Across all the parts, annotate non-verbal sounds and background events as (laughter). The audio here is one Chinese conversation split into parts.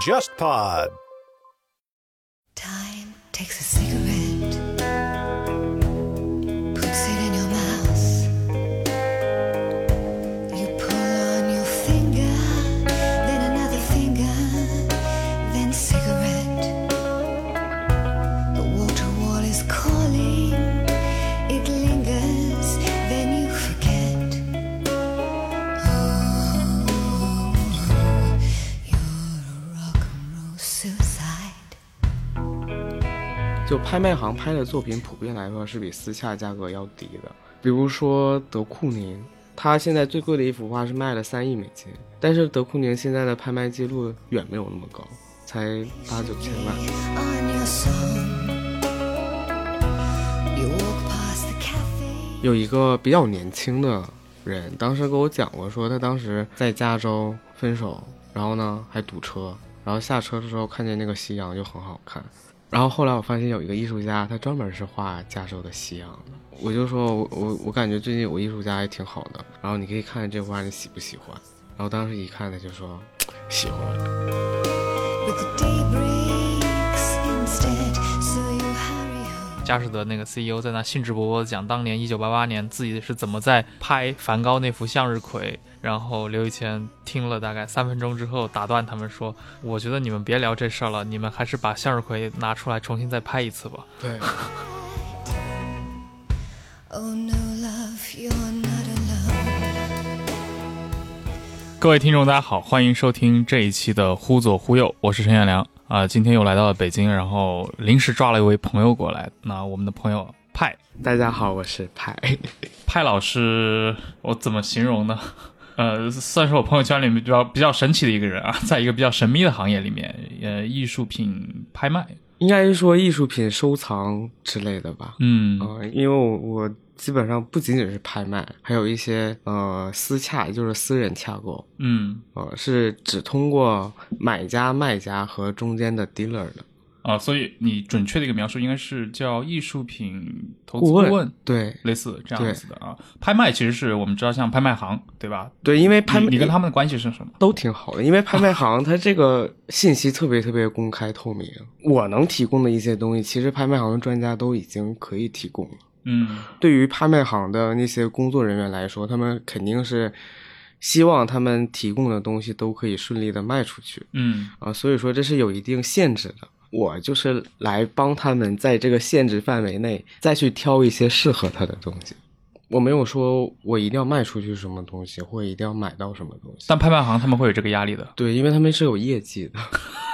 JustPod。Time takes a cigarette, 就拍卖行拍的作品，普遍来说是比私下价格要低的。比如说德库宁，他现在最贵的一幅画是卖了三亿美金，但是德库宁现在的拍卖记录远没有那么高，才八九千万。有一个比较年轻的人，当时跟我讲过，说他当时在加州分手，然后呢还堵车，然后下车的时候看见那个夕阳就很好看。然后后来我发现有一个艺术家，他专门是画加州的夕阳的。我就说我我我感觉最近有个艺术家还挺好的，然后你可以看看这画你喜不喜欢。然后当时一看他就说 (tsk) 喜欢。佳士得那个 CEO 在那兴致勃勃的讲，当年一九八八年自己是怎么在拍梵高那幅向日葵。然后刘以谦听了大概三分钟之后，打断他们说：“我觉得你们别聊这事儿了，你们还是把向日葵拿出来重新再拍一次吧。对，Oh no, love, you're not alone. ”各位听众，大家好，欢迎收听这一期的《忽左忽右》，我是陈彦良啊、今天又来到了北京，然后临时抓了一位朋友过来。那我们的朋友派大家好，我是派。(laughs) 派老师，我怎么形容呢？(laughs) 呃，算是我朋友圈里面比较比较神奇的一个人啊，(laughs) 在一个比较神秘的行业里面，呃，艺术品拍卖，应该是说艺术品收藏之类的吧。嗯呃，因为我我基本上不仅仅是拍卖，还有一些呃私洽，也就是私人洽购，嗯呃，是只通过买家、卖家和中间的 dealer 的啊，所以你准确的一个描述应该是叫艺术品投资顾问。对类似这样子的啊。拍卖其实是我们知道像拍卖行，对吧？对，因为拍你跟他们的关系是什么？都挺好的，因为拍卖行它这个信息特别特别公开透明，我能提供的一些东西，其实拍卖行的专家都已经可以提供了。嗯对于拍卖行的那些工作人员来说，他们肯定是希望他们提供的东西都可以顺利的卖出去嗯啊，所以说这是有一定限制的。我就是来帮他们在这个限制范围内再去挑一些适合他的东西。我没有说我一定要卖出去什么东西，或一定要买到什么东西。但拍卖行他们会有这个压力的。对，因为他们是有业绩的，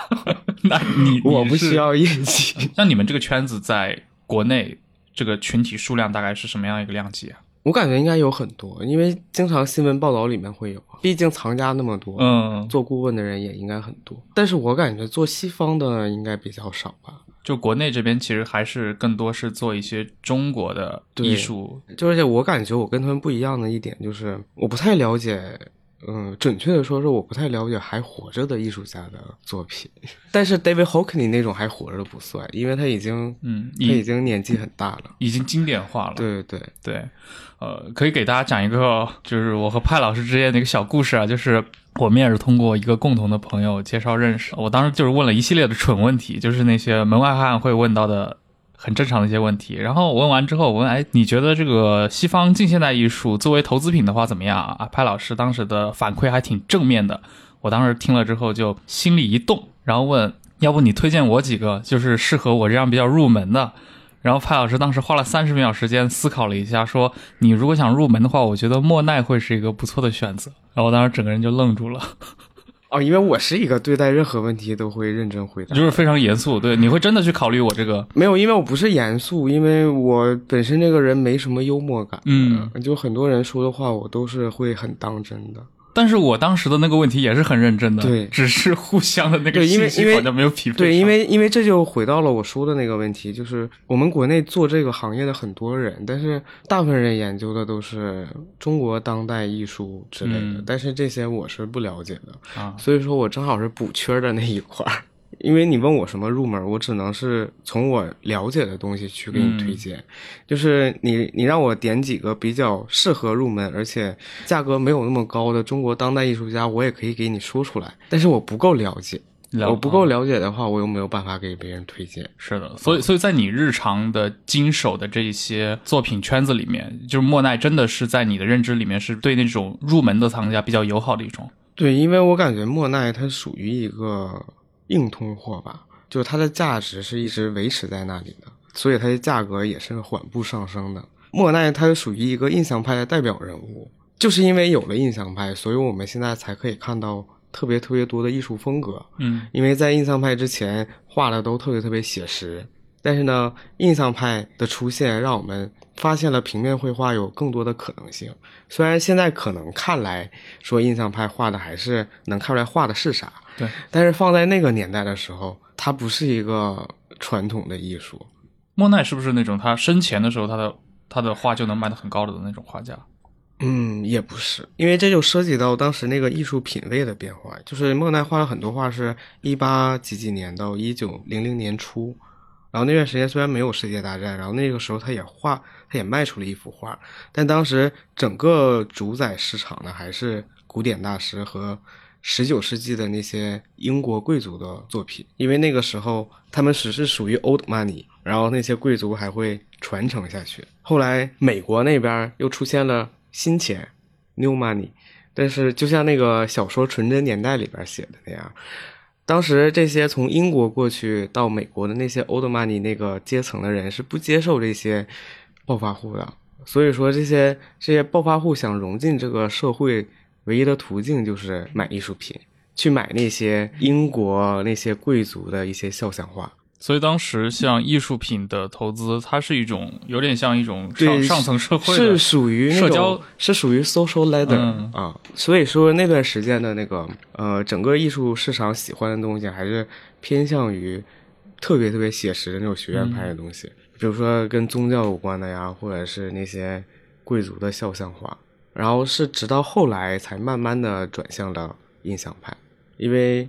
(laughs) 那你 (laughs) 我不需。要业绩。(laughs) 像你们这个圈子在国内这个群体数量大概是什么样一个量级啊？我感觉应该有很多，因为经常新闻报道里面会有，毕竟藏家那么多，嗯，做顾问的人也应该很多。但是我感觉做西方的应该比较少吧。就国内这边其实还是更多是做一些中国的艺术。就而且我感觉我跟他们不一样的一点就是，我不太了解，嗯，准确的说是我不太了解还活着的艺术家的作品。(laughs) 但是 David Hockney 那种还活着不算，因为他已经，嗯，他已已经年纪很大了。已经经典化了。对对对，对，呃，可以给大家讲一个，就是我和派老师之间的一个小故事啊，就是我们也是通过一个共同的朋友介绍认识。我当时就是问了一系列的蠢问题，就是那些门外汉会问到的很正常的一些问题。然后我问完之后，我问，哎，你觉得这个西方近现代艺术作为投资品的话怎么样啊？啊，派老师当时的反馈还挺正面的，我当时听了之后就心里一动，然后问，要不你推荐我几个，就是适合我这样比较入门的。然后派老师当时花了三十秒时间思考了一下，说：“你如果想入门的话，我觉得莫奈会是一个不错的选择。”然后我当时整个人就愣住了，哦，因为我是一个对待任何问题都会认真回答，就是非常严肃。对，你会真的去考虑我这个？没有，因为我不是严肃，因为我本身这个人没什么幽默感。嗯，就很多人说的话，我都是会很当真的。但是我当时的那个问题也是很认真的，对只是互相的那个因为因为信息好像没有匹配上。对，因为因为这就回到了我说的那个问题，就是我们国内做这个行业的很多人，但是大部分人研究的都是中国当代艺术之类的，嗯但是这些我是不了解的，啊，所以说我正好是补缺的那一块儿。因为你问我什么入门，我只能是从我了解的东西去给你推荐。就是你你让我点几个比较适合入门，而且价格没有那么高的中国当代艺术家，我也可以给你说出来。但是我不够了解，了我不够了解的话，我又没有办法给别人推荐。是的，所以所以在你日常的经手的这一些作品圈子里面，就是莫奈真的是在你的认知里面是对那种入门的藏家比较友好的一种。对，因为我感觉莫奈它属于一个硬通货吧，就是它的价值是一直维持在那里的，所以它的价格也是缓步上升的。莫奈他属于一个印象派的代表人物，就是因为有了印象派，所以我们现在才可以看到特别特别多的艺术风格。嗯因为在印象派之前画的都特别特别写实，但是呢，印象派的出现让我们发现了平面绘画有更多的可能性。虽然现在可能看来说印象派画的还是能看出来画的是啥，对，但是放在那个年代的时候，它不是一个传统的艺术。莫奈是不是那种他生前的时候他的他的画就能卖得很高的那种画家？嗯，也不是，因为这就涉及到当时那个艺术品位的变化。就是莫奈画了很多画是一八几几年到一九零零年初，然后那段时间虽然没有世界大战，然后那个时候他也画，他也卖出了一幅画，但当时整个主宰市场呢还是古典大师和十九世纪的那些英国贵族的作品，因为那个时候他们只是属于 old money，然后那些贵族还会传承下去。后来美国那边又出现了新钱 new money，但是就像那个小说《纯真年代》里边写的那样，当时这些从英国过去到美国的那些 old money 那个阶层的人是不接受这些暴发户的，所以说这些这些暴发户想融进这个社会，唯一的途径就是买艺术品，去买那些英国那些贵族的一些肖像画。所以当时像艺术品的投资，它是一种有点像一种上对，上层社会是属于社交是属于 social ladder、嗯。啊，所以说那段时间的那个呃，整个艺术市场喜欢的东西还是偏向于特别特别写实的那种学院派的东西，比如说跟宗教有关的呀，或者是那些贵族的肖像画，然后是直到后来才慢慢的转向了印象派，因为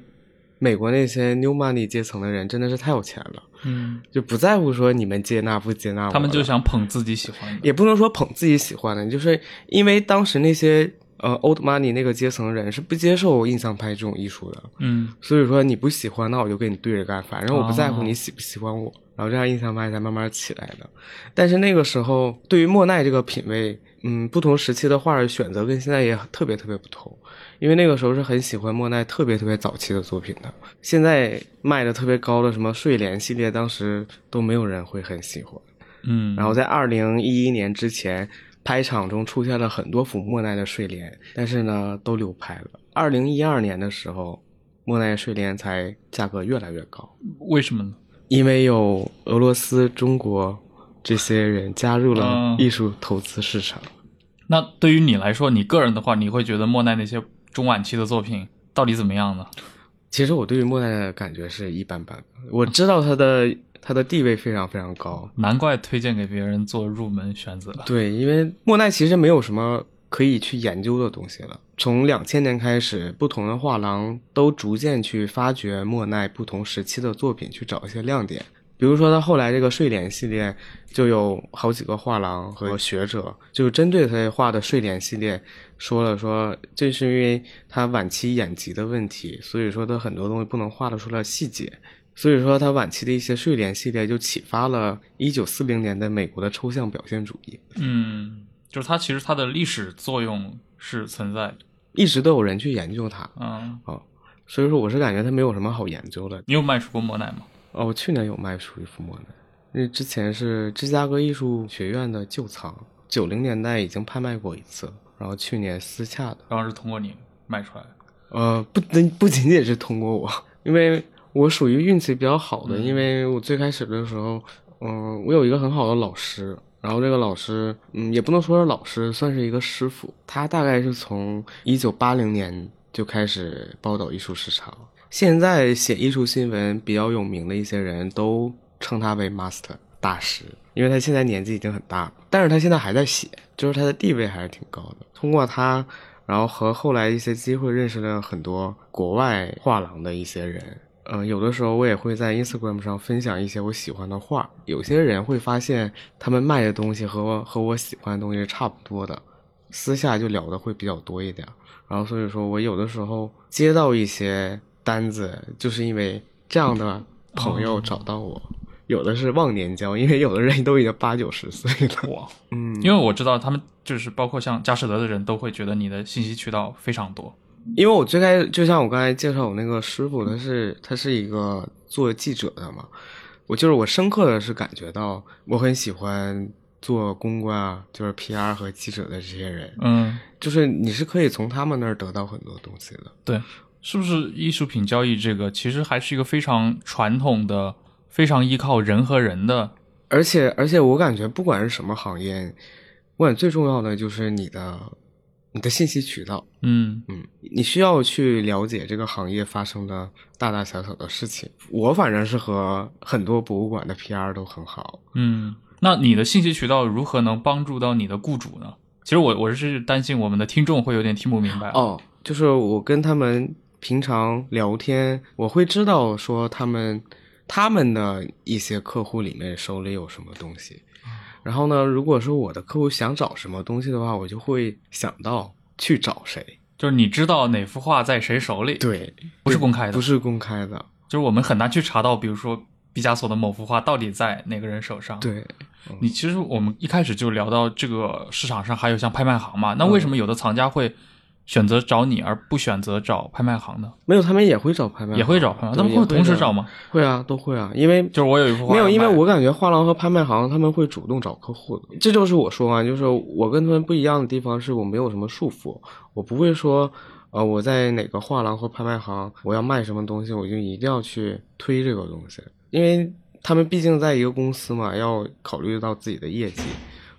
美国那些 new money 阶层的人真的是太有钱了。嗯，就不在乎说你们接纳不接纳我，他们就想捧自己喜欢的。也不能说捧自己喜欢的，就是因为当时那些呃 old money 那个阶层的人是不接受印象派这种艺术的，嗯。所以说你不喜欢，那我就跟你对着干，反正我不在乎哦。你喜不喜欢我，然后这样印象派才慢慢起来的。但是那个时候，对于莫奈这个品味，嗯，不同时期的画的选择跟现在也特别特别不同，因为那个时候是很喜欢莫奈特别特别早期的作品的，现在卖的特别高的什么睡莲系列，当时都没有人会很喜欢。嗯，然后在二零一一年之前，拍场中出现了很多幅莫奈的睡莲，但是呢都流拍了。二零一二年的时候，莫奈睡莲才价格越来越高，为什么呢？因为有俄罗斯、中国这些人加入了嗯艺术投资市场。那对于你来说，你个人的话，你会觉得莫奈那些中晚期的作品到底怎么样呢？其实我对于莫奈的感觉是一般般，我知道他的他的地位非常非常高，难怪推荐给别人做入门选择。对，因为莫奈其实没有什么可以去研究的东西了。从两千年开始，不同的画廊都逐渐去发掘莫奈不同时期的作品，去找一些亮点。比如说，他后来这个睡莲系列，就有好几个画廊和学者就针对他画的睡莲系列说了说，这是因为他晚期眼疾的问题，所以说他很多东西不能画得出来细节。所以说，他晚期的一些睡莲系列就启发了1940年的美国的抽象表现主义。嗯，就是它其实它的历史作用是存在的。一直都有人去研究它嗯，哦，所以说我是感觉它没有什么好研究的。你有卖出过莫奈吗？哦，我去年有卖出一幅莫奈，那之前是芝加哥艺术学院的旧藏，九零年代已经拍卖过一次，然后去年私洽的。然后是通过你卖出来的。呃，不仅不仅仅是通过我，因为我属于运气比较好的，因为我最开始的时候，嗯、我有一个很好的老师，然后这个老师，嗯，也不能说是老师，算是一个师傅。他大概是从一九八零年就开始报道艺术市场，现在写艺术新闻比较有名的一些人都称他为 master 大师，因为他现在年纪已经很大了，但是他现在还在写，就是他的地位还是挺高的。通过他，然后和后来一些机会认识了很多国外画廊的一些人，嗯、有的时候我也会在 Instagram 上分享一些我喜欢的画。有些人会发现他们卖的东西和我和我喜欢的东西是差不多的，私下就聊的会比较多一点。然后所以说我有的时候接到一些单子，就是因为这样的朋友找到我。有的是忘年交，因为有的人都已经八九十岁了。哇，嗯，因为我知道他们就是包括像佳士得的人都会觉得你的信息渠道非常多。因为我最开始就像我刚才介绍我那个师傅，他是他是一个做记者的嘛，我就是我深刻的是感觉到我很喜欢做公关啊，就是 PR 和记者的这些人，嗯，就是你是可以从他们那儿得到很多东西的。对，是不是艺术品交易这个其实还是一个非常传统的、非常依靠人和人的？而且而且我感觉不管是什么行业，我感觉最重要的就是你的你的信息渠道。嗯嗯，你需要去了解这个行业发生的大大小小的事情。我反正是和很多博物馆的 PR 都很好。嗯，那你的信息渠道如何能帮助到你的雇主呢？其实我我是担心我们的听众会有点听不明白。哦，就是我跟他们平常聊天，我会知道说他们他们的一些客户里面手里有什么东西。然后呢，如果说我的客户想找什么东西的话，我就会想到去找谁。就是你知道哪幅画在谁手里，对，不是公开的，不是公开的。就是我们很难去查到，比如说毕加索的某幅画到底在哪个人手上。，对，你其实我们一开始就聊到这个市场上还有像拍卖行嘛，那为什么有的藏家会选择找你而不选择找拍卖行的？没有，他们也会找拍卖行，也会找拍卖，行他们会同时找吗？会啊，都会啊，因为就是我有一幅画没有，因为我感觉画廊和拍卖行他们会主动找客户的，这就是我说啊，就是我跟他们不一样的地方是我没有什么束缚，我不会说，呃，我在哪个画廊或拍卖行我要卖什么东西，我就一定要去推这个东西，因为他们毕竟在一个公司嘛，要考虑到自己的业绩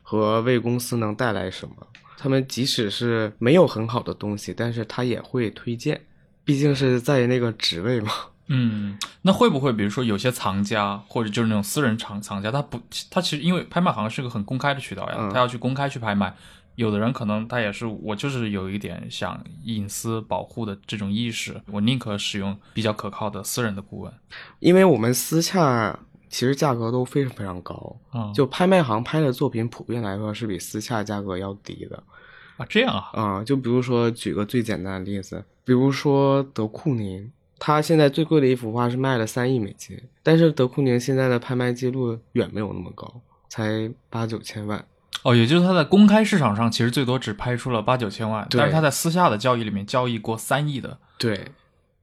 和为公司能带来什么。他们即使是没有很好的东西，但是他也会推荐，毕竟是在那个职位嘛。(laughs) 嗯，那会不会比如说有些藏家或者就是那种私人藏藏家，他不，他其实因为拍卖行是个很公开的渠道呀，嗯他要去公开去拍卖。有的人可能他也是我就是有一点想隐私保护的这种意识，我宁可使用比较可靠的私人的顾问。因为我们私下其实价格都非常非常高，嗯，就拍卖行拍的作品普遍来说是比私下价格要低的啊这样啊，啊、就比如说举个最简单的例子，比如说德库宁，他现在最贵的一幅画是卖了三亿美金，但是德库宁现在的拍卖记录远没有那么高，才八九千万。哦，也就是他在公开市场上其实最多只拍出了八九千万，但是他在私下的交易里面交易过三亿的。对，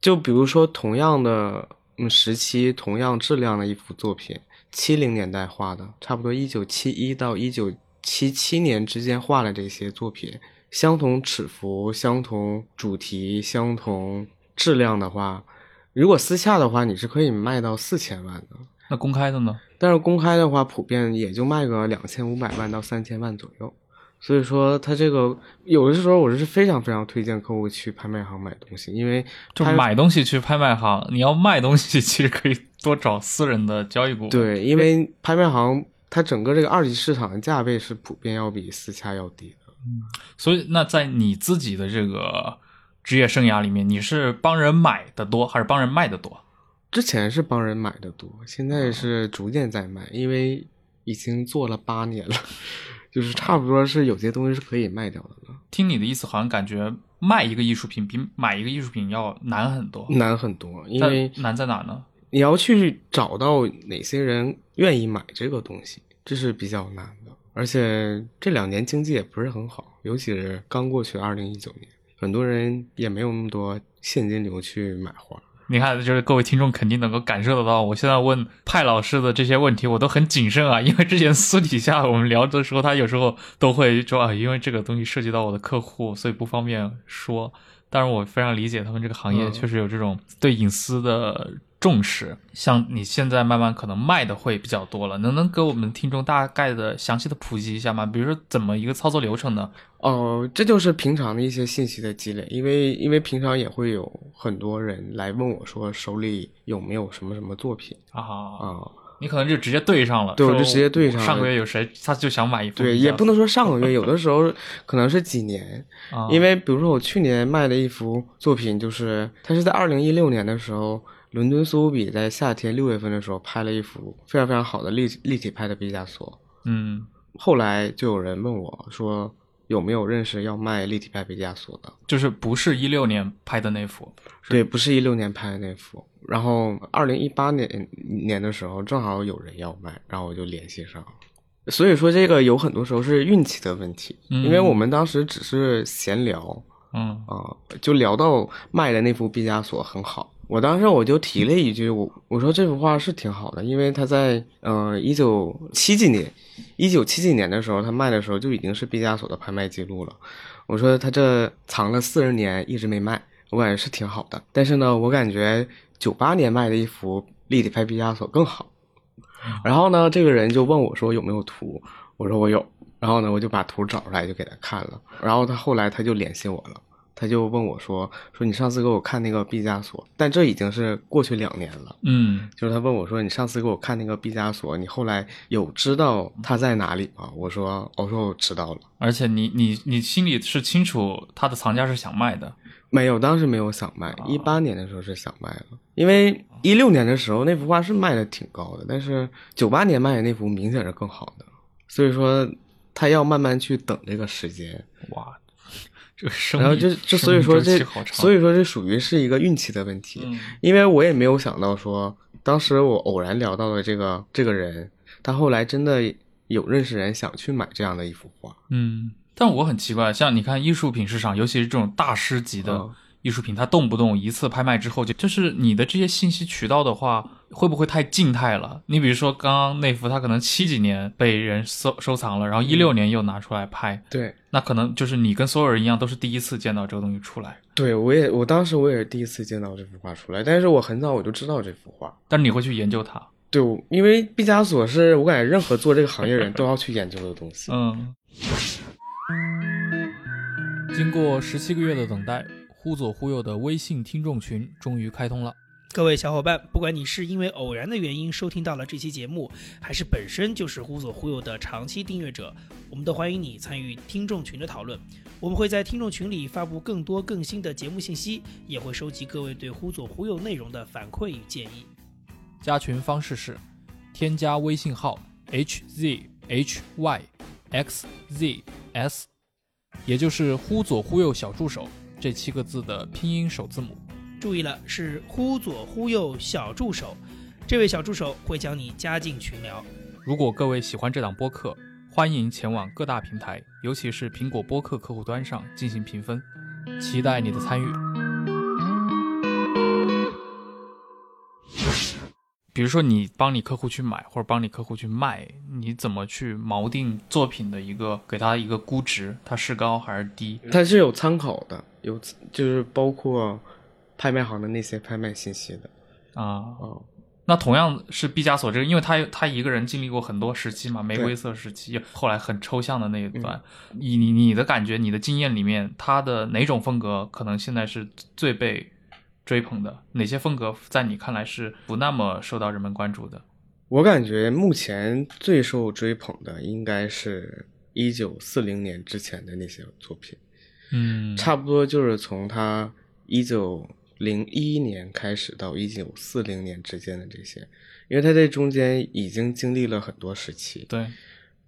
就比如说同样的嗯时期、同样质量的一幅作品，七零年代画的，差不多一九七一到一九七七年之间画的这些作品，相同尺幅、相同主题、相同质量的话，如果私下的话，你是可以卖到四千万的。那公开的呢？但是公开的话，普遍也就卖个两千五百万到三千万左右。所以说，它这个有的时候我是非常非常推荐客户去拍卖行买东西，因为就买东西去拍卖行，你要卖东西，其实可以多找私人的交易部。，对，因为拍卖行它整个这个二级市场的价位是普遍要比私下要低的。所以那在你自己的这个职业生涯里面，你是帮人买的多，还是帮人卖的多？之前是帮人买的多，现在是逐渐在卖，因为已经做了八年了，就是差不多是有些东西是可以卖掉的了，听你的意思，好像感觉卖一个艺术品比买一个艺术品要难很多。难很多，因为难在哪呢？你要去找到哪些人愿意买这个东西，这是比较难的。而且这两年经济也不是很好，尤其是刚过去二零一九年，很多人也没有那么多现金流去买画。你看，就是各位听众肯定能够感受得到，我现在问派老师的这些问题，我都很谨慎啊，(laughs) 因为之前私底下我们聊的时候，他有时候都会说啊，因为这个东西涉及到我的客户，所以不方便说。当然，我非常理解他们这个行业嗯确实有这种对隐私的重视。像你现在慢慢可能卖的会比较多了，能能给我们听众大概的详细的普及一下吗？比如说怎么一个操作流程呢？哦，这就是平常的一些信息的积累，因为因为平常也会有很多人来问我说手里有没有什么什么作品啊，啊？你可能就直接对上了，对我就直接对上了上个月有谁，他就想买一幅，对，也不能说上个月，有的时候可能是几年，啊，因为比如说我去年卖的一幅作品，就是它是在二零一六年的时候伦敦苏富比在夏天六月份的时候拍了一幅非常非常好的立立体派的毕加索，嗯，后来就有人问我说有没有认识要卖立体派毕加索的？就是不是一六年拍的那幅，对，不是一六年拍的那幅。然后二零一八年年的时候，正好有人要卖，然后我就联系上了。所以说，这个有很多时候是运气的问题，嗯因为我们当时只是闲聊嗯啊、就聊到卖的那幅毕加索很好。我当时我就提了一句，我我说这幅画是挺好的，因为他在呃一九七几年，一九七几年的时候，他卖的时候就已经是毕加索的拍卖记录了。我说他这藏了四十年一直没卖，我感觉是挺好的。但是呢，我感觉九八年卖的一幅立体派毕加索更好。(laughs) 然后呢，这个人就问我说有没有图，我说我有。然后呢，我就把图找出来就给他看了。然后他后来他就联系我了，他就问我说说你上次给我看那个毕加索，但这已经是过去两年了。嗯就是他问我说：“你上次给我看那个毕加索，你后来有知道他在哪里吗？”我说：“我说我知道了。而且你你你心里是清楚他的藏家是想卖的，没有，当时没有想卖。一八年的时候是想卖了，因为一六年的时候那幅画是卖的挺高的，但是九八年卖的那幅明显是更好的，所以说他要慢慢去等这个时间。哇，这个生，然后就就所以说这所以说这属于是一个运气的问题，嗯因为我也没有想到说，当时我偶然聊到了这个这个人，他后来真的有认识人想去买这样的一幅画。嗯，但我很奇怪，像你看艺术品市场，尤其是这种大师级的嗯艺术品，它动不动一次拍卖之后就就是你的这些信息渠道的话，会不会太静态了？你比如说刚刚那幅，它可能七几年被人收收藏了，然后一六年又拿出来拍，对，那可能就是你跟所有人一样，都是第一次见到这个东西出来，对我也我当时我也是第一次见到这幅画出来，但是我很早我就知道这幅画。但是你会去研究它。对，因为毕加索是我感觉任何做这个行业人都要去研究的东西。嗯。经过十七个月的等待，忽左忽右的微信听众群终于开通了。各位小伙伴，不管你是因为偶然的原因收听到了这期节目，还是本身就是忽左忽右的长期订阅者，我们都欢迎你参与听众群的讨论。我们会在听众群里发布更多更新的节目信息，也会收集各位对忽左忽右内容的反馈与建议。加群方式是：添加微信号 h z h y x z s，也就是“忽左忽右小助手”这七个字的拼音首字母。注意了，是忽左忽右小助手，这位小助手会将你加进群聊。如果各位喜欢这档播客，欢迎前往各大平台，尤其是苹果播客客户端上进行评分，期待你的参与。比如说，你帮你客户去买，或者帮你客户去卖，你怎么去锚定作品的一个给他一个估值，它是高还是低？它是有参考的，有就是包括拍卖行的那些拍卖信息的。啊，哦，那同样是毕加索这个，因为他他一个人经历过很多时期嘛，玫瑰色时期，后来很抽象的那一段。以你你的感觉，你的经验里面，他的哪种风格可能现在是最被追捧的？哪些风格在你看来是不那么受到人们关注的？我感觉目前最受追捧的应该是一九四零年之前的那些作品，嗯差不多就是从他一九零一年开始到一九四零年之间的这些，因为他这中间已经经历了很多时期，对，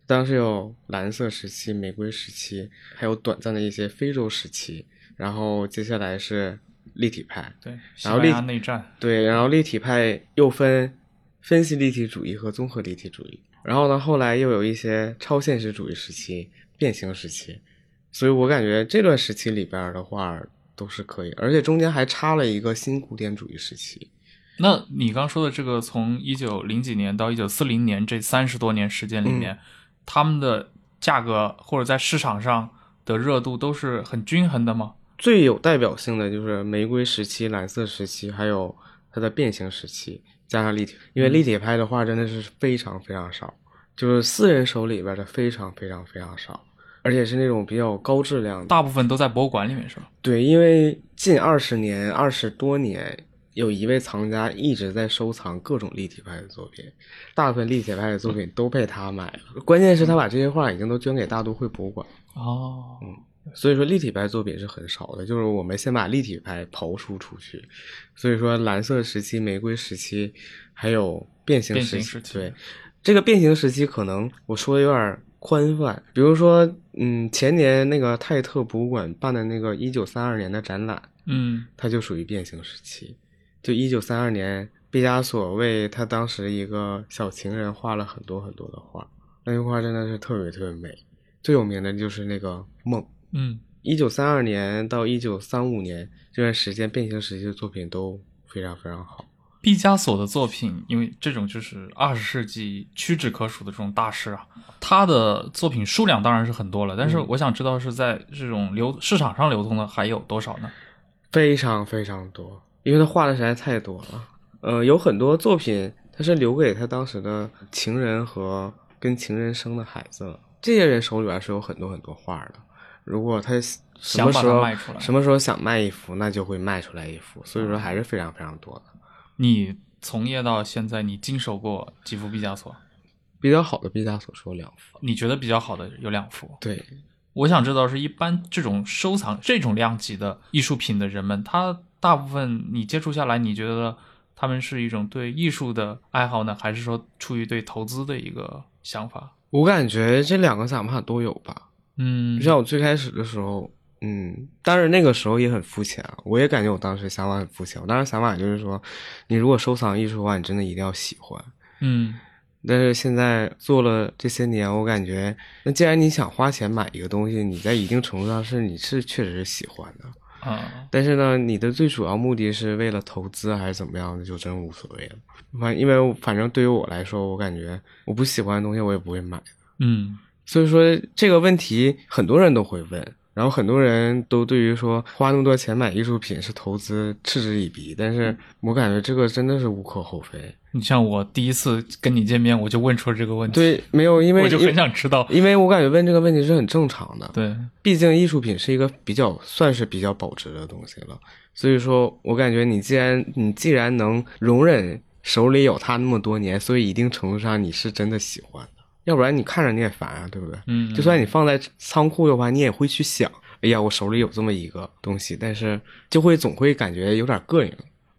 当时有蓝色时期、玫瑰时期，还有短暂的一些非洲时期，然后接下来是立体派，对，西然后立班牙内战，对，然后立体派又分分析立体主义和综合立体主义，然后呢，后来又有一些超现实主义时期、变形时期，所以我感觉这段时期里边的画都是可以，而且中间还插了一个新古典主义时期。那你刚说的这个，从一九零几年到一九四零年这三十多年时间里面，嗯他们的价格或者在市场上的热度都是很均衡的吗？最有代表性的就是玫瑰时期、蓝色时期，还有它的变形时期，加上立体，因为立体派的画真的是非常非常少，就是私人手里边的非常非常非常少，而且是那种比较高质量的。大部分都在博物馆里面是吧？对，因为近二十年、二十多年，有一位藏家一直在收藏各种立体派的作品，大部分立体派的作品都被他买了。关键是他把这些画已经都捐给大都会博物馆。哦，所以说立体派作品是很少的，就是我们先把立体派刨除出去。所以说蓝色时期、玫瑰时期，还有变形时期，形时期对这个变形时期，可能我说的有点宽泛。比如说，嗯，前年那个泰特博物馆办的那个一九三二年的展览，嗯它就属于变形时期。就一九三二年，毕加索为他当时一个小情人画了很多很多的画，那幅画真的是特别特别美。最有名的就是那个梦。嗯一九三二年到一九三五年这段时间，变形时期的作品都非常非常好。毕加索的作品，因为这种就是二十世纪屈指可数的这种大师啊，他的作品数量当然是很多了，但是嗯我想知道是在这种流市场上流通的还有多少呢？非常非常多，因为他画的实在太多了。呃，有很多作品他是留给他当时的情人和跟情人生的孩子了，这些人手里边是有很多很多画的。如果他什么时候它卖出来什么时候想卖一幅，那就会卖出来一幅，所以说还是非常非常多的。你从业到现在，你经手过几幅毕加索？比较好的毕加索是有两幅，你觉得比较好的有两幅。对，我想知道是一般这种收藏这种量级的艺术品的人们，他大部分你接触下来，你觉得他们是一种对艺术的爱好呢，还是说出于对投资的一个想法？我感觉这两个想法都有吧。嗯就像我最开始的时候，嗯，当然那个时候也很肤浅啊，我也感觉我当时想法很肤浅。我当时想法就是说，你如果收藏艺术的话，你真的一定要喜欢。嗯但是现在做了这些年，我感觉，那既然你想花钱买一个东西，你在一定程度上是你是确实是喜欢的。啊但是呢，你的最主要目的是为了投资还是怎么样的，就真无所谓了。反因为反正对于我来说，我感觉我不喜欢的东西我也不会买。嗯所以说这个问题很多人都会问，然后很多人都对于说花那么多钱买艺术品是投资嗤之以鼻，但是我感觉这个真的是无可厚非。你像我第一次跟你见面，我就问出了这个问题，对，没有，因为我就很想知道。因为我感觉问这个问题是很正常的。对，毕竟艺术品是一个比较算是比较保值的东西了，所以说我感觉你既然你既然能容忍手里有它那么多年，所以一定程度上你是真的喜欢的，要不然你看着你也烦啊，对不对？嗯，就算你放在仓库的话，你也会去想，哎呀，我手里有这么一个东西，但是就会总会感觉有点膈应。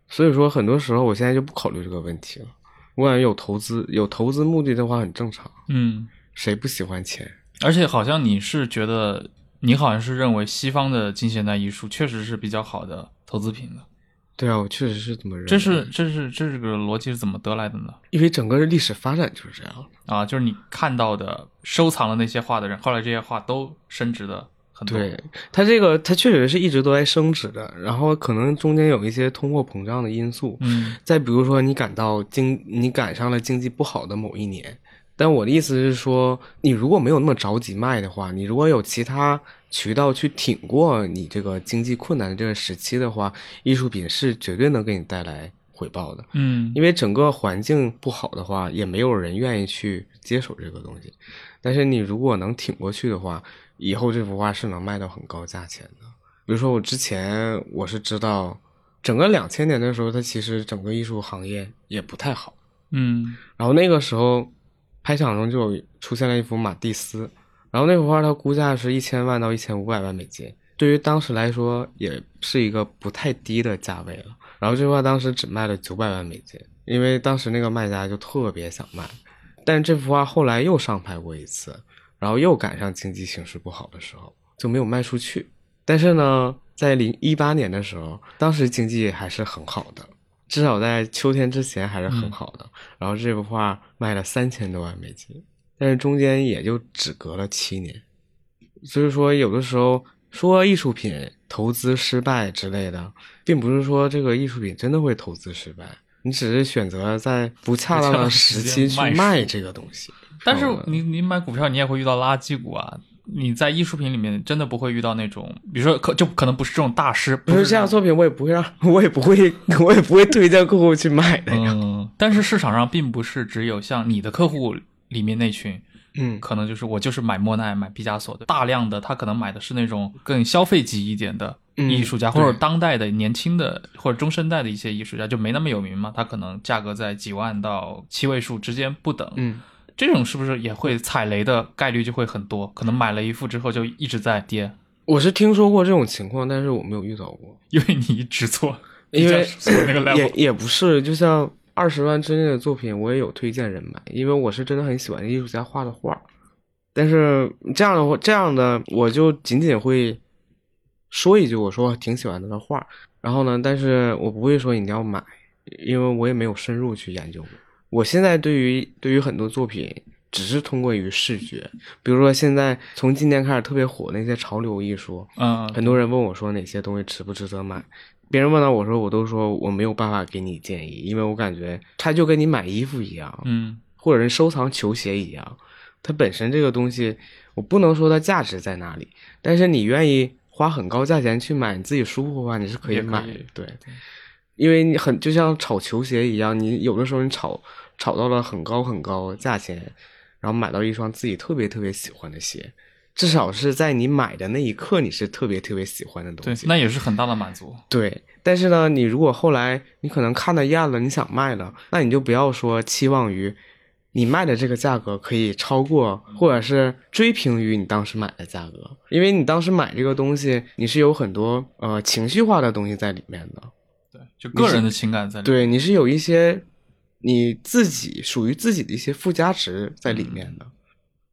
所以说，很多时候我现在就不考虑这个问题了。我感觉有投资有投资目的的话很正常，嗯，谁不喜欢钱？而且好像你是觉得，你好像是认为西方的近现代艺术确实是比较好的投资品的，对啊，我确实是这么认为。这是这是这是个逻辑是怎么得来的呢？因为整个历史发展就是这样。啊，就是你看到的收藏了那些画的人，后来这些画都升值的很多。对它这个，它确实是一直都在升值的，然后可能中间有一些通货膨胀的因素。嗯再比如说，你赶到经，你赶上了经济不好的某一年。但我的意思是说，你如果没有那么着急卖的话，你如果有其他渠道去挺过你这个经济困难的这个时期的话，艺术品是绝对能给你带来回报的。嗯因为整个环境不好的话，也没有人愿意去接手这个东西。但是你如果能挺过去的话，以后这幅画是能卖到很高价钱的。比如说我之前我是知道，整个两千年的时候，它其实整个艺术行业也不太好。嗯然后那个时候，拍场中就出现了一幅马蒂斯，然后那幅画它估价是一千万到一千五百万美金，对于当时来说也是一个不太低的价位了。然后这幅画当时只卖了九百万美金，因为当时那个卖家就特别想卖，但这幅画后来又上拍过一次，然后又赶上经济形势不好的时候就没有卖出去。但是呢，在零一八年的时候，当时经济还是很好的，至少在秋天之前还是很好的。然后这幅画卖了三千多万美金，但是中间也就只隔了七年。所以说，有的时候说艺术品投资失败之类的，并不是说这个艺术品真的会投资失败，你只是选择在不恰当的时期去卖这个东西。但是你你买股票，你也会遇到垃圾股啊。你在艺术品里面真的不会遇到那种，比如说可就可能不是这种大师，不是这样作品，我也不会让，我也不会，我也不会推荐客户去买的呀。嗯，但是市场上并不是只有像你的客户里面那群，嗯，可能就是我就是买莫奈、买毕加索的，大量的他可能买的是那种更消费级一点的嗯艺术家，对或者当代的年轻的或者中生代的一些艺术家，就没那么有名嘛，他可能价格在几万到七位数之间不等。嗯，这种是不是也会踩雷的概率就会很多？可能买了一副之后就一直在跌。我是听说过这种情况，但是我没有遇到过，(laughs) 因为你只做因为那个 level 也也不是，就像二十万之内的作品，我也有推荐人买，因为我是真的很喜欢艺术家画的画。但是这样的话，这样的我就仅仅会说一句，我说挺喜欢他的画，然后呢，但是我不会说你要买，因为我也没有深入去研究过。我现在对于对于很多作品，只是通过于视觉，比如说现在从今年开始特别火那些潮流艺术，嗯，很多人问我说哪些东西值不值得买，别人问到我说，我都说我没有办法给你建议，因为我感觉它就跟你买衣服一样，嗯或者是收藏球鞋一样，它本身这个东西，我不能说它价值在哪里，但是你愿意花很高价钱去买，你自己舒服的话，你是可以买的，对，因为你很就像炒球鞋一样，你有的时候你炒炒到了很高很高的价钱，然后买到一双自己特别特别喜欢的鞋，至少是在你买的那一刻，你是特别特别喜欢的东西，，那也是很大的满足。对，但是呢，你如果后来你可能看的厌了，你想卖了，那你就不要说期望于你卖的这个价格可以超过或者是追平于你当时买的价格，因为你当时买这个东西，你是有很多呃情绪化的东西在里面的，对，就个人的情感在里面。对，你是有一些你自己属于自己的一些附加值在里面的。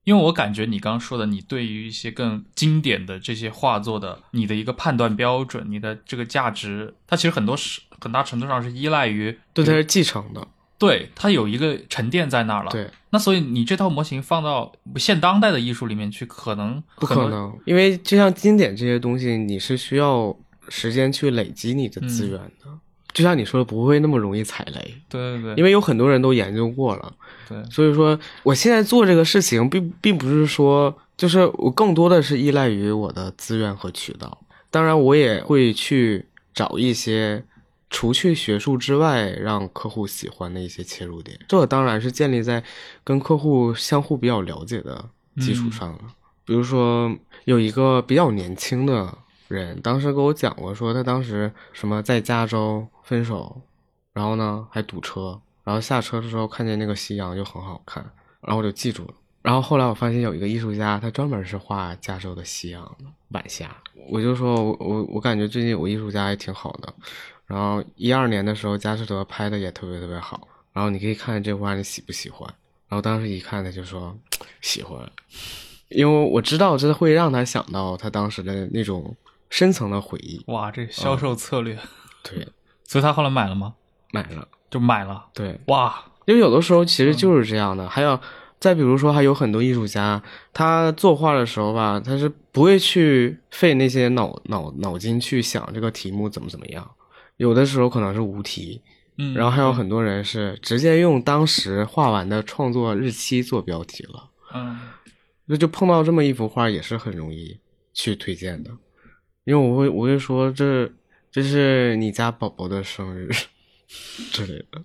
因为我感觉你刚刚说的，你对于一些更经典的这些画作的，你的一个判断标准，你的这个价值，它其实很多是很大程度上是依赖于对，它是继承的，对它有一个沉淀在那儿了。，对，那所以你这套模型放到现当代的艺术里面去，可能不可能，因为就像经典这些东西，你是需要时间去累积你的资嗯源的。就像你说的，不会那么容易踩雷，对对对，因为有很多人都研究过了。对所以说，我现在做这个事情，并并不是说，就是我更多的是依赖于我的资源和渠道。当然，我也会去找一些除去学术之外让客户喜欢的一些切入点。这当然是建立在跟客户相互比较了解的基础上了。比如说，有一个比较年轻的人，当时跟我讲过，说他当时什么在加州分手，然后呢还堵车，然后下车的时候看见那个夕阳就很好看，然后我就记住了。然后后来我发现有一个艺术家，他专门是画加州的夕阳的晚霞。我就说我我我感觉最近有个艺术家也挺好的。然后一二年的时候，佳士得拍的也特别特别好。然后你可以看看这画，你喜不喜欢？然后当时一看，他就说 (tsk) 喜欢，因为我知道这会让他想到他当时的那种深层的回忆。哇，这销售策略，(laughs) 对，所以他后来买了吗？买了。就买了。对，哇，因为有的时候其实就是这样的。还有，再比如说，还有很多艺术家，他作画的时候吧，他是不会去费那些脑脑脑筋去想这个题目怎么怎么样。有的时候可能是无题，嗯，然后还有很多人是直接用当时画完的创作日期做标题了。嗯，那就碰到这么一幅画，也是很容易去推荐的，因为我会我会说这这是你家宝宝的生日之类的。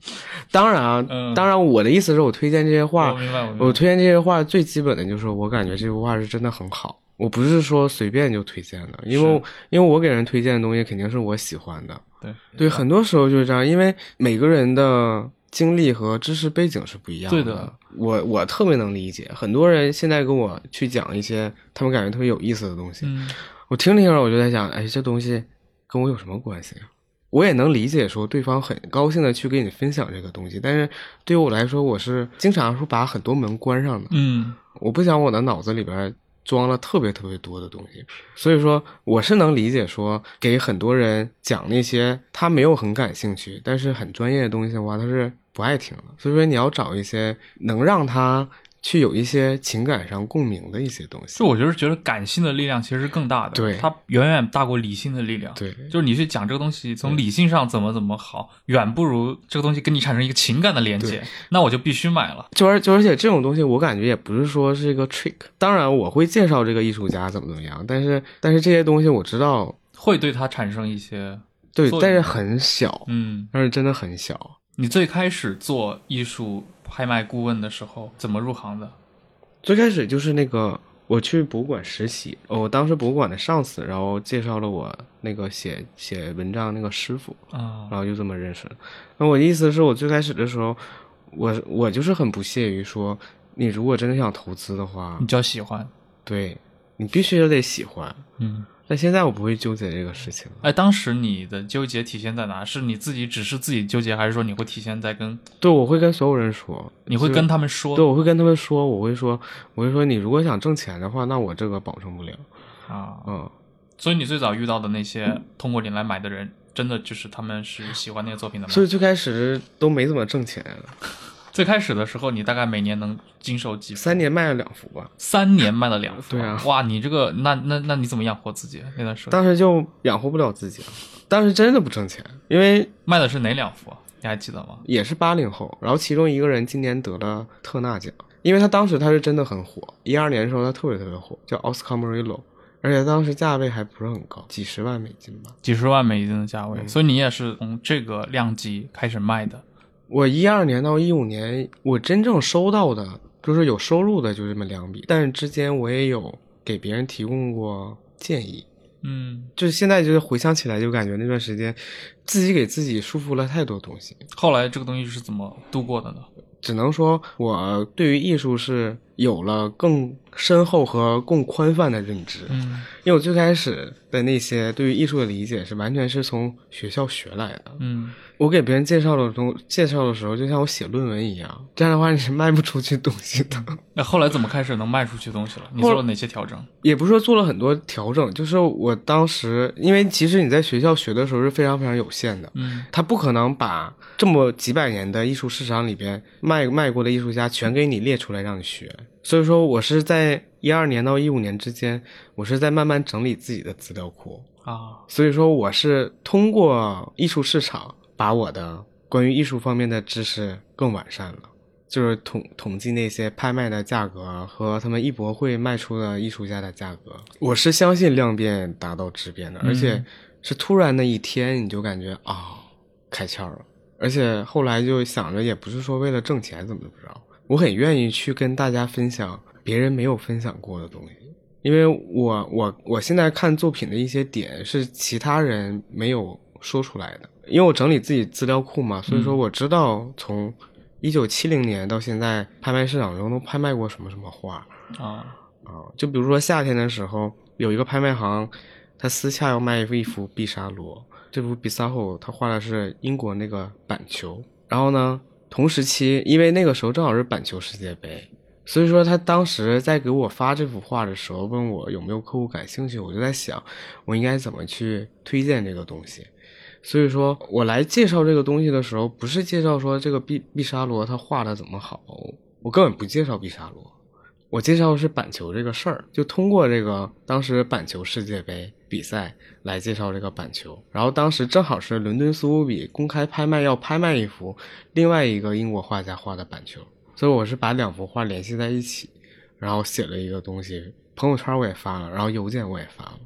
当然啊，嗯当然我的意思是我推荐这些画我，我。我推荐这些画最基本的就是我感觉这幅画是真的很好，我不是说随便就推荐的，因为因为我给人推荐的东西肯定是我喜欢的。对对，很多时候就是这样，因为每个人的经历和知识背景是不一样的对的我我特别能理解，很多人现在跟我去讲一些他们感觉特别有意思的东西，嗯，我听着听着我就在想，哎，这东西跟我有什么关系啊？我也能理解说对方很高兴的去跟你分享这个东西，但是对于我来说，我是经常说把很多门关上的，嗯，我不想我的脑子里边装了特别特别多的东西，所以说我是能理解说给很多人讲那些他没有很感兴趣，但是很专业的东西的话，他是不爱听的。所以说你要找一些能让他去有一些情感上共鸣的一些东西就。我就是觉得感性的力量其实是更大的，对它远远大过理性的力量。对就是你去讲这个东西，从理性上怎么怎么好，远不如这个东西跟你产生一个情感的连接，那我就必须买了。就而就而且这种东西，我感觉也不是说是一个 trick。当然，我会介绍这个艺术家怎么怎么样，但是但是这些东西我知道，会对他产生一些，对但是很小，嗯，但是真的很小。你最开始做艺术拍卖顾问的时候，怎么入行的？最开始就是那个我去博物馆实习，我当时博物馆的上司，然后介绍了我那个写写文章那个师傅，啊然后就这么认识的。那我的意思是我最开始的时候，我我就是很不屑于说，你如果真的想投资的话你，就要喜欢，对你必须得喜欢。嗯但现在我不会纠结这个事情了。哎，当时你的纠结体现在哪？是你自己只是自己纠结，还是说你会体现在跟对，我会跟所有人说，你会跟他们说？对，我会跟他们说，我会说，我会说，你如果想挣钱的话，那我这个保证不了。啊，嗯，所以你最早遇到的那些通过你来买的人，真的就是他们是喜欢那个作品的吗？所以最开始都没怎么挣钱，最开始的时候，你大概每年能经手几幅？三年卖了两幅吧，三年卖了两幅，对啊哇，你这个那那那你怎么养活自己那段时间？当时就养活不了自己了。当时真的不挣钱，因为卖的是哪两幅啊？你还记得吗？也是八零后，然后其中一个人今年得了特纳奖，因为他当时他是真的很火，一二年的时候他特别特别火，叫奥斯卡莫瑞罗，而且当时价位还不是很高，几十万美金吧。几十万美金的价嗯位，所以你也是从这个量级开始卖的。我一二年到一五年，我真正收到的就是有收入的就这么两笔，但是之间我也有给别人提供过建议，嗯，就是现在就是回想起来就感觉那段时间自己给自己束缚了太多东西，后来这个东西是怎么度过的呢？只能说我对于艺术是有了更深厚和更宽泛的认知，嗯因为我最开始的那些对于艺术的理解是完全是从学校学来的。嗯，我给别人介绍的东介绍的时候，就像我写论文一样，这样的话你是卖不出去东西的。那后来怎么开始能卖出去东西了？你做了哪些调整？也不是说做了很多调整，就是我当时，因为其实你在学校学的时候是非常非常有限的，嗯他不可能把这么几百年的艺术市场里边卖卖过的艺术家全给你列出来让你学。所以说我是在一二年到一五年之间，我是在慢慢整理自己的资料库。啊，所以说我是通过艺术市场把我的关于艺术方面的知识更完善了。就是统统计那些拍卖的价格和他们艺博会卖出的艺术家的价格，我是相信量变达到质变的，而且是突然的一天你就感觉啊开窍了，而且后来就想着也不是说为了挣钱怎么怎么着，我很愿意去跟大家分享别人没有分享过的东西，因为我我我现在看作品的一些点是其他人没有说出来的，因为我整理自己资料库嘛，所以说我知道从一九七零年到现在拍卖市场中都拍卖过什么什么画啊，啊，就比如说夏天的时候有一个拍卖行，他私下要卖一幅毕沙罗，这幅毕萨后他画的是英国那个板球，然后呢同时期因为那个时候正好是板球世界杯。所以说，他当时在给我发这幅画的时候，问我有没有客户感兴趣，我就在想，我应该怎么去推荐这个东西。所以说我来介绍这个东西的时候，不是介绍说这个毕毕沙罗他画的怎么好，我根本不介绍毕沙罗，我介绍的是板球这个事儿，就通过这个当时板球世界杯比赛来介绍这个板球。然后当时正好是伦敦苏富比公开拍卖要拍卖一幅另外一个英国画家画的板球，所以我是把两幅画联系在一起，然后写了一个东西，朋友圈我也发了，然后邮件我也发了。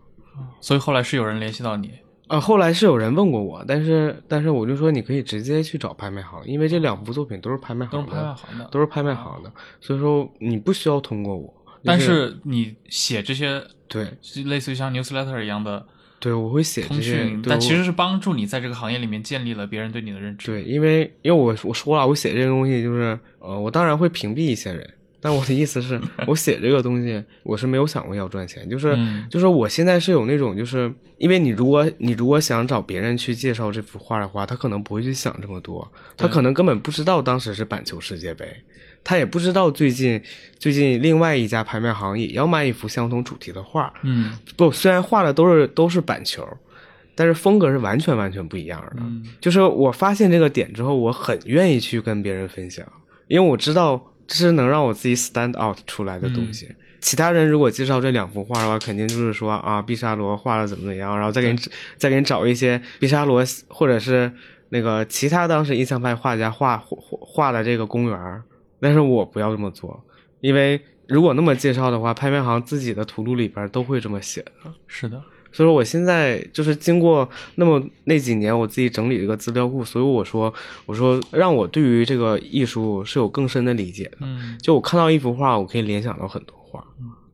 所以后来是有人联系到你，啊，后来是有人问过我，但是但是我就说你可以直接去找拍卖行，因为这两幅作品都是拍卖都是行的，拍卖行的，都是拍卖行的，所以说你不需要通过我。但就是你写这些对类似于像 newsletter 一样的对，我会写通这些讯，，但其实是帮助你在这个行业里面建立了别人对你的认知。对，因为因为我我说了，我写这个东西就是呃，我当然会屏蔽一些人，但我的意思是我写这个东西，我是没有想过要赚钱，就是、嗯就是我现在是有那种就是，因为你如果你如果想找别人去介绍这幅画的话，他可能不会去想这么多，他可能根本不知道当时是板球世界杯，他也不知道最近最近另外一家拍卖行也要卖一幅相同主题的画，嗯。不，虽然画的都是都是板球，但是风格是完全完全不一样的。嗯。就是我发现这个点之后，我很愿意去跟别人分享，因为我知道这是能让我自己 stand out 出来的东西。其他人如果介绍这两幅画的话，肯定就是说啊，毕沙罗画的怎么怎么样，然后再给你再给你找一些毕沙罗或者是那个其他当时印象派画家画画画的这个公园儿。但是我不要这么做，因为如果那么介绍的话，拍卖行自己的图录里边都会这么写的。是的，所以说我现在就是经过那么那几年，我自己整理一个资料库，所以我说，我说让我对于这个艺术是有更深的理解的。嗯，就我看到一幅画，我可以联想到很多画。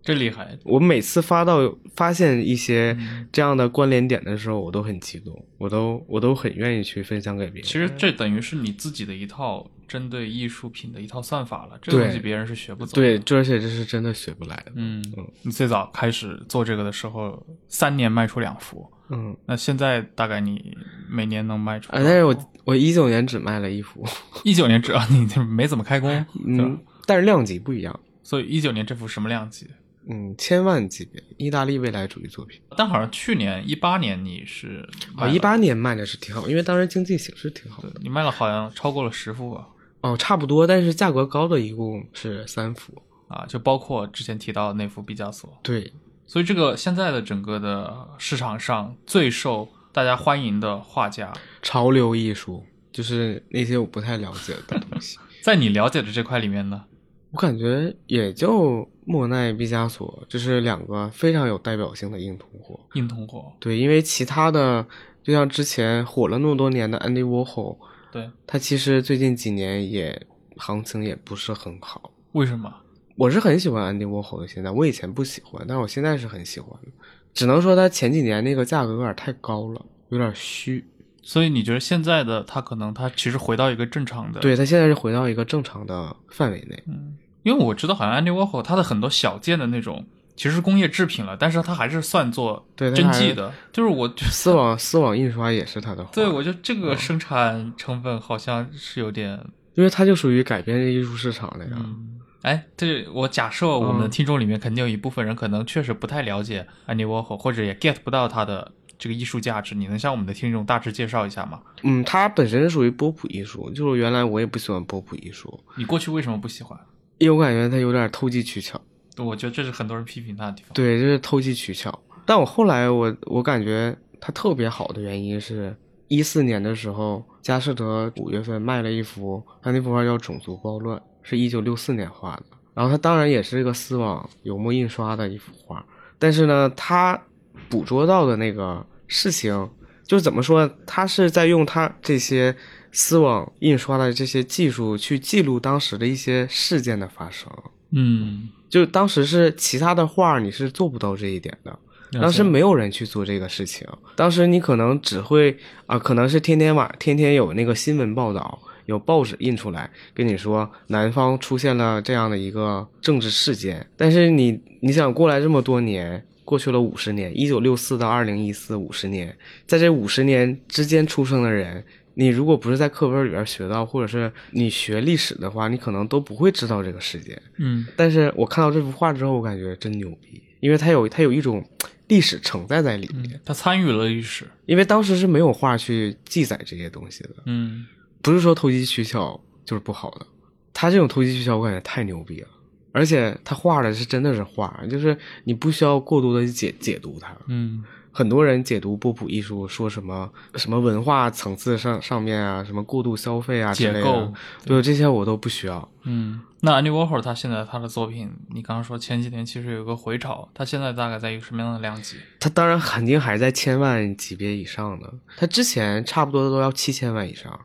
这真厉害。我每次发到发现一些这样的关联点的时候，我都很激动，我都我都很愿意去分享给别人。其实这等于是你自己的一套针对艺术品的一套算法了，这个东西别人是学不走的。对，这而且这是真的学不来的。嗯，你最早开始做这个的时候，三年卖出两幅，嗯，那现在大概你每年能卖出啊，多少幅？但是我我一九年只卖了一幅，(laughs) 一九年只啊，你没怎么开工，嗯，但是量级不一样，所以一九年这幅什么量级？嗯，千万级别，意大利未来主义作品。但好像去年一八年你是卖啊，了一八年卖的是挺好，因为当时经济形势挺好的。你卖了好像超过了十幅吧？哦，差不多，但是价格高的一共是三幅。啊，就包括之前提到的那幅毕加索。对，所以这个现在的整个的市场上最受大家欢迎的画家，潮流艺术就是那些我不太了解的东西。(laughs) 在你了解的这块里面呢，我感觉也就莫奈、毕加索，这是两个非常有代表性的硬通货。硬通货，对，因为其他的，就像之前火了那么多年的安迪沃霍，对，它其实最近几年也行情也不是很好。为什么？我是很喜欢安迪沃霍的，现在我以前不喜欢，但是我现在是很喜欢的。只能说它前几年那个价格有点太高了，有点虚。所以你觉得现在的它可能它其实回到一个正常的，对它现在是回到一个正常的范围内。嗯因为我知道好像安迪沃霍他的很多小件的那种其实是工业制品了，但是它还是算作对真迹的，就是我丝 (laughs) 网丝网印刷也是它的画，对我觉得这个生产成本好像是有点，因为它就属于改变艺术市场了呀。嗯，哎，这我假设我们的听众里面肯定有一部分人可能确实不太了解安迪沃霍，或者也 get 不到他的这个艺术价值，你能向我们的听众大致介绍一下吗？嗯，它本身是属于波普艺术，就是原来我也不喜欢波普艺术，你过去为什么不喜欢？因为我感觉它有点投机取巧。我觉得这是很多人批评他的地方。对，就是投机取巧。但我后来我我感觉他特别好的原因是，一四年的时候，佳士得五月份卖了一幅，他那幅画叫《种族暴乱》，是一九六四年画的。然后他当然也是一个丝网油墨印刷的一幅画，但是呢，他捕捉到的那个事情，就是怎么说，他是在用他这些丝网印刷的这些技术去记录当时的一些事件的发生。嗯，就当时是其他的画你是做不到这一点的，当时没有人去做这个事情。当时你可能只会啊、可能是天天晚天天有那个新闻报道，有报纸印出来跟你说南方出现了这样的一个政治事件，但是你你想过来这么多年。过去了五十年，一九六四到二零一四五十年，在这五十年之间出生的人，你如果不是在课本里边学到，或者是你学历史的话，你可能都不会知道这个事件。嗯但是我看到这幅画之后，我感觉真牛逼，因为它有它有一种历史承载在里面，它参与了历史。因为当时是没有画去记载这些东西的，嗯不是说投机取巧就是不好的，他这种投机取巧我感觉太牛逼了，而且他画的是真的是画，就是你不需要过多的解解读它。嗯很多人解读波普艺术，说什么什么文化层次上上面啊，什么过度消费啊之类的解构，对这些我都不需要。嗯。那安迪沃霍尔他现在他的作品，你刚刚说前几年其实有个回潮，他现在大概在一个什么样的量级？他当然肯定还在千万级别以上的，他之前差不多都要七千万以上。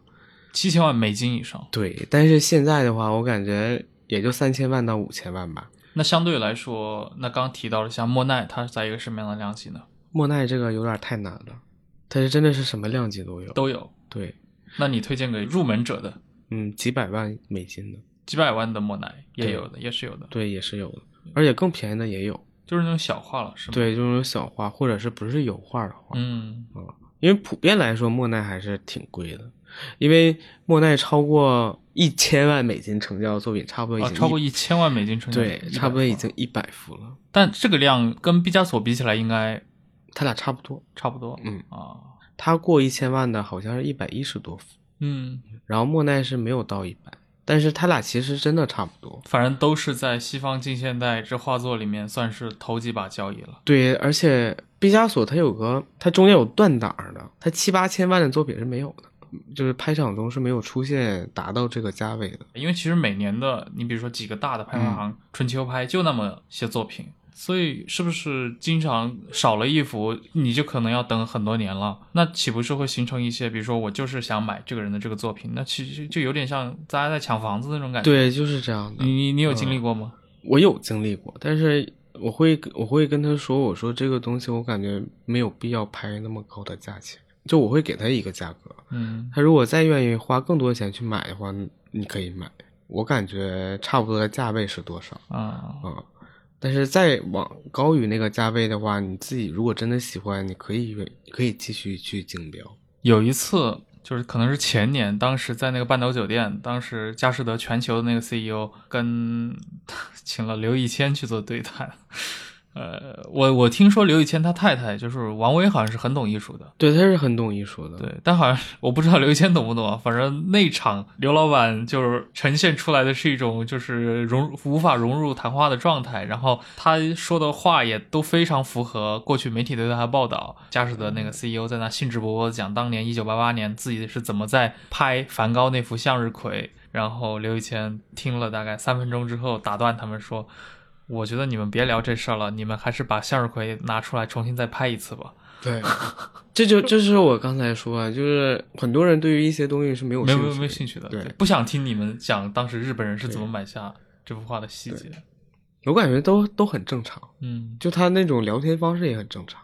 七千万美金以上。对，但是现在的话，我感觉也就三千万到五千万吧。那相对来说，那刚刚提到了像莫奈，他是在一个什么样的量级呢？莫奈这个有点太难了，它是真的是什么量级都有。都有。对，那你推荐给入门者的嗯，几百万美金的，几百万的莫奈也有的，也是有的，对，也是有的，而且更便宜的也有。就是那种小画了，是吗？，对，就是那种小画，或者是不是油画的画。嗯啊因为普遍来说，莫奈还是挺贵的，因为莫奈超过一千万美金成交的作品，差不多已啊，经超过一千万美金成交，对，100差不多已幅经一百幅了，但这个量跟毕加索比起来，应该他俩差不多。差不多。嗯啊，他过一千万的好像是一百一十多幅，嗯，然后莫奈是没有到一百，但是他俩其实真的差不多。反正都是在西方近现代这画作里面算是头几把交椅了。对，而且毕加索他有个，他中间有断档的，他七八千万的作品是没有的，就是拍场中是没有出现达到这个价位的。因为其实每年的，你比如说几个大的拍卖嗯行，春秋拍就那么些作品，所以是不是经常少了一幅，你就可能要等很多年了？那岂不是会形成一些，比如说我就是想买这个人的这个作品，那其实就有点像大家在抢房子那种感觉。，对，就是这样的。你你你有经嗯历过吗？我有经历过，但是我会我会跟他说，我说这个东西我感觉没有必要拍那么高的价钱，就我会给他一个价格，嗯他如果再愿意花更多钱去买的话，你可以买，我感觉差不多的价位是多少啊啊、但是再往高于那个价位的话，你自己如果真的喜欢，你可以可以继续去竞标。有一次就是可能是前年，当时在那个半岛酒店，当时佳士得全球的那个 CEO 跟 (laughs) 请了刘亦谦去做对谈。呃，我我听说刘宇谦他太太就是王威，好像是很懂艺术的。对，他是很懂艺术的。对，但好像我不知道刘宇谦懂不懂啊。反正那场刘老板就是呈现出来的是一种就是融无法融入谈话的状态，然后他说的话也都非常符合过去媒体对他的报道。佳士得那个 CEO 在那兴致勃勃地讲当年一九八八年自己是怎么在拍梵高那幅向日葵，然后刘宇谦听了大概三分钟之后打断他们说。我觉得你们别聊这事儿了，你们还是把向日葵拿出来重新再拍一次吧。对，(laughs) 这就这是我刚才说啊，就是很多人对于一些东西是没有没有没有兴趣没有兴趣的，对，不想听你们讲当时日本人是怎么买下这幅画的细节。我感觉都都很正常，嗯，就他那种聊天方式也很正常。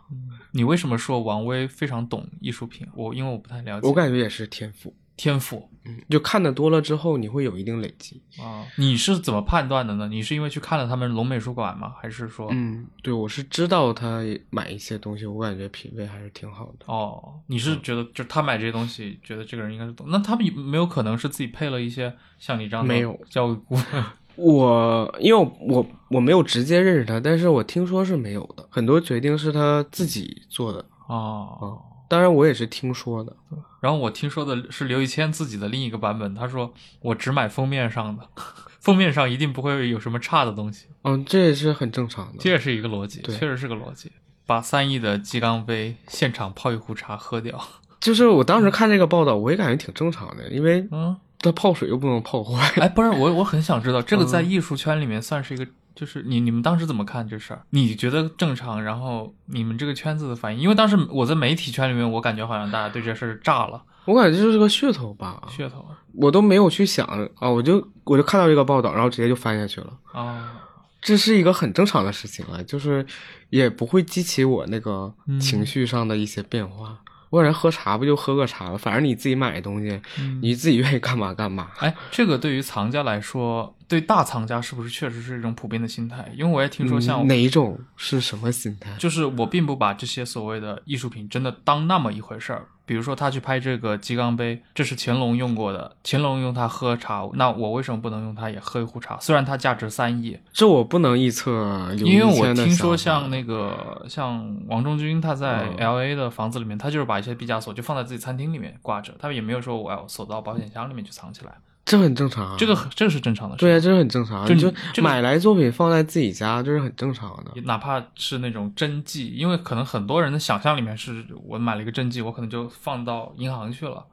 你为什么说王威非常懂艺术品？我因为我不太了解，我感觉也是天赋，天赋嗯，就看的多了之后，你会有一定累积。啊，你是怎么判断的呢？你是因为去看了他们龙美术馆吗？还是说，嗯，对，我是知道他买一些东西，我感觉品味还是挺好的。哦，你是觉得就是他买这些东西，觉得这个人应该是懂？那他们有没有可能是自己配了一些像你这样的没有教育顾问？(laughs) 我因为我我我没有直接认识他，但是我听说是没有的，很多决定是他自己做的。哦。当然，我也是听说的。然后我听说的是刘以谦自己的另一个版本，他说我只买封面上的，(laughs) 封面上一定不会有什么差的东西，嗯，这也是很正常的。这也是一个逻辑，确实是个逻辑。把三亿的鸡缸杯现场泡一壶茶喝掉，(laughs) 就是我当时看这个报道，我也感觉挺正常的，因为嗯，它泡水又不能泡坏。哎，不是我，我很想知道这个嗯在艺术圈里面算是一个，就是你你们当时怎么看这事儿？你觉得正常？然后你们这个圈子的反应？因为当时我在媒体圈里面，我感觉好像大家对这事儿炸了，我感觉这就是个噱头吧，噱头我都没有去想啊，我就我就看到这个报道，然后直接就翻下去了。啊。这是一个很正常的事情啊，就是也不会激起我那个嗯情绪上的一些变化。我感觉喝茶不就喝个茶吗，反正你自己买的东西，嗯你自己愿意干嘛干嘛。哎，这个对于藏家来说，对大藏家是不是确实是一种普遍的心态？因为我也听说像嗯哪一种是什么心态？就是我并不把这些所谓的艺术品真的当那么一回事儿。比如说他去拍这个鸡缸杯，这是乾隆用过的，乾隆用它喝茶，那我为什么不能用它也喝一壶茶？虽然它价值三亿，这我不能预测刘因为我听说像那个像王中军他在嗯。L A 的房子里面，他就是把一些毕加索就放在自己餐厅里面挂着，他也没有说我要锁到保险箱里面去藏起来，这很正常啊。这个很这是正常的事。对啊，这是很正常啊。就你你就这个买来作品放在自己家，这是很正常的。哪怕是那种真迹，因为可能很多人的想象里面是我买了一个真迹，我可能就放到银行去了，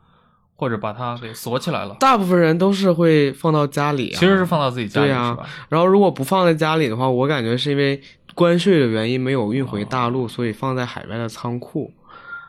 或者把它给锁起来了。大部分人都是会放到家里、啊，其实是放到自己家里、对啊？然后如果不放在家里的话，我感觉是因为关税的原因没有运回大陆，所以放在海外的仓库。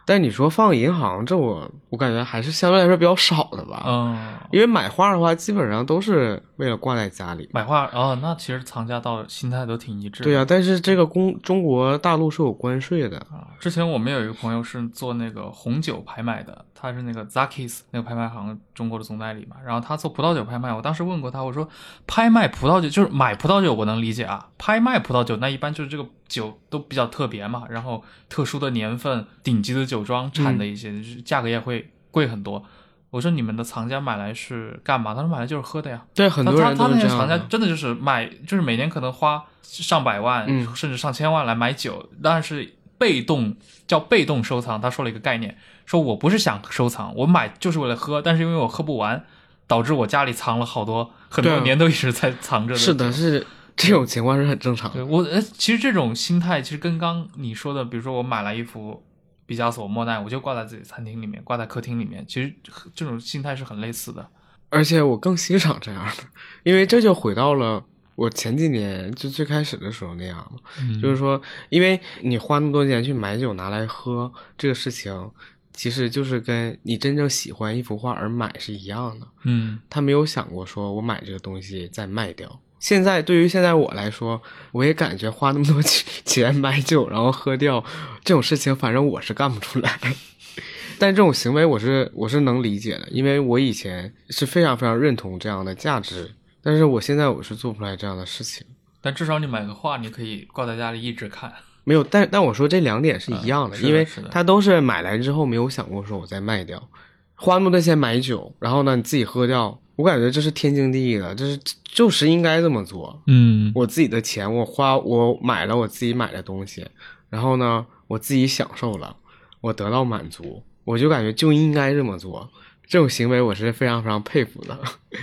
但你说放银行，这我我感觉还是相对来说比较少的吧。嗯，因为买画的话，基本上都是为了挂在家里。买画哦，那其实藏家到心态都挺一致。对呀、但是这个公中国大陆是有关税的。啊，之前我们有一个朋友是做那个红酒拍卖的，他是那个 Zakis 那个拍卖行中国的总代理嘛，然后他做葡萄酒拍卖，我当时问过他，我说拍卖葡萄酒就是买葡萄酒我能理解啊，拍卖葡萄酒那一般就是这个酒都比较特别嘛，然后特殊的年份、顶级的酒庄产的一些，就是价格也会贵很多。我说你们的藏家买来是干嘛？他说买来就是喝的呀。对，很多人他他都是这样他那些藏家。真的就是买，就是每年可能花上百万，嗯甚至上千万来买酒，但是被动叫被动收藏。他说了一个概念，说我不是想收藏，我买就是为了喝，但是因为我喝不完，导致我家里藏了好多，很多年都一直在藏着是的，是这种情况是很正常的。对我，呃，其实这种心态其实跟刚你说的，比如说我买了一幅毕加索、莫奈，我就挂在自己餐厅里面，挂在客厅里面，其实这种心态是很类似的。而且我更欣赏这样的，因为这就回到了我前几年就最开始的时候那样嘛。嗯就是说，因为你花那么多钱去买酒拿来喝这个事情，其实就是跟你真正喜欢一幅画而买是一样的。嗯他没有想过说我买这个东西再卖掉，现在对于现在我来说，我也感觉花那么多钱 (laughs) 钱买酒然后喝掉这种事情，反正我是干不出来。(laughs) 但这种行为我是我是能理解的，因为我以前是非常非常认同这样的价值，但是我现在我是做不出来这样的事情。但至少你买个画，你可以挂在家里一直看。没有，但但我说这两点是一样的，因为他都是买来之后没有想过说我再卖掉，花那么多钱买酒，然后呢你自己喝掉，我感觉这是天经地义的，这是就是应该这么做。嗯我自己的钱，我花我买了我自己买的东西，然后呢我自己享受了，我得到满足，我就感觉就应该这么做。这种行为我是非常非常佩服的，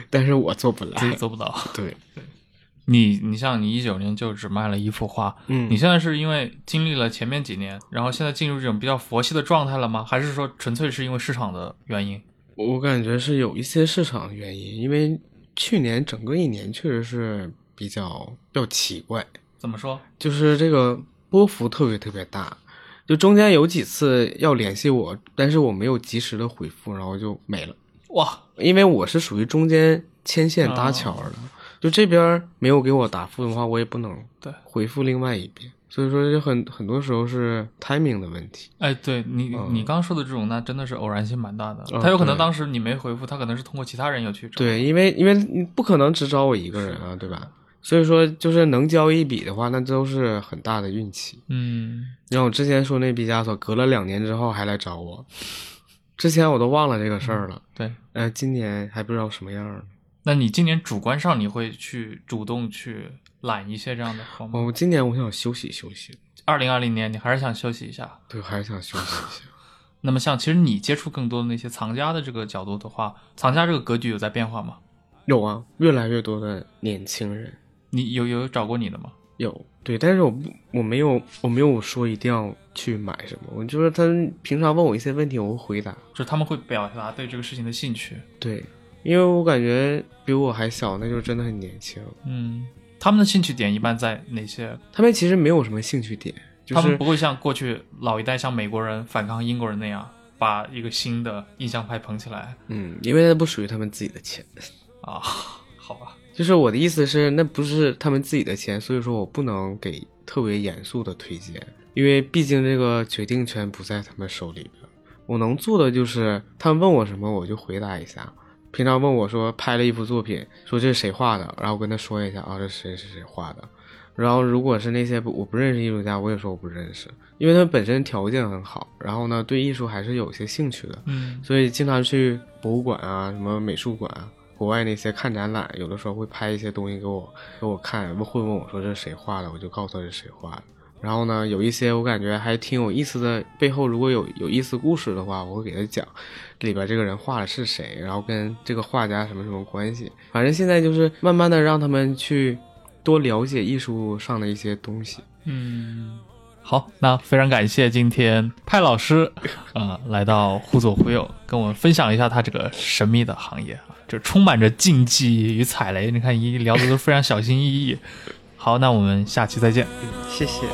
但是我做不来。自己做不到。对，你你像你一九年就只卖了一幅画，嗯你现在是因为经历了前面几年，然后现在进入这种比较佛系的状态了吗？还是说纯粹是因为市场的原因？我感觉是有一些市场原因，因为去年整个一年确实是比较比较奇怪，怎么说？就是这个波幅特别特别大，就中间有几次要联系我，但是我没有及时的回复，然后就没了。哇，因为我是属于中间牵线搭桥的，就这边没有给我答复的话，我也不能对回复另外一边，所以说就很很多时候是 timing 的问题。哎，对你、嗯你刚说的这种，那真的是偶然性蛮大的。嗯他有可能当时你没回复，他可能是通过其他人要去找。对，因为因为你不可能只找我一个人啊，对吧？所以说就是能交一笔的话，那都是很大的运气。嗯，像我之前说那毕加索，隔了两年之后还来找我，之前我都忘了这个事儿了。对。呃，今年还不知道什么样呢。那你今年主观上你会去主动去揽一些这样的活吗？我今年我想休息休息，二零二零年你还是想休息一下。对，还是想休息一下。(laughs) 那么像其实你接触更多的那些藏家的这个角度的话，藏家这个格局有在变化吗？有啊，越来越多的年轻人你有有找过你的吗？有，对，但是我不，我没有，我没有说一定要去买什么，我就是他们平常问我一些问题，我会回答。就是他们会表达对这个事情的兴趣。对，因为我感觉比我还小，那就真的很年轻。嗯，他们的兴趣点一般在哪些？他们其实没有什么兴趣点，就是他们不会像过去老一代像美国人反抗英国人那样，把一个新的印象派捧起来嗯，因为那不属于他们自己的钱。啊。好吧，就是我的意思是，那不是他们自己的钱，所以说我不能给特别严肃的推荐，因为毕竟这个决定权不在他们手里边。我能做的就是，他们问我什么我就回答一下。平常问我说拍了一幅作品，说这是谁画的，然后我跟他说一下啊，这谁谁谁画的。然后如果是那些不我不认识艺术家，我也说我不认识，因为他们本身条件很好，然后呢对艺术还是有些兴趣的。嗯所以经常去博物馆啊，什么美术馆啊，国外那些看展览，有的时候会拍一些东西给我给我看，会问我说这是谁画的，我就告诉他是谁画的。然后呢，有一些我感觉还挺有意思的，背后如果有有意思故事的话，我会给他讲里边这个人画的是谁，然后跟这个画家什么什么关系。反正现在就是慢慢的让他们去多了解艺术上的一些东西。嗯，好，那非常感谢今天派老师啊、来到忽左忽右，跟我们分享一下他这个神秘的行业啊，就充满着禁忌与踩雷。你看一聊的都非常小心翼翼。好，那我们下期再见。谢谢。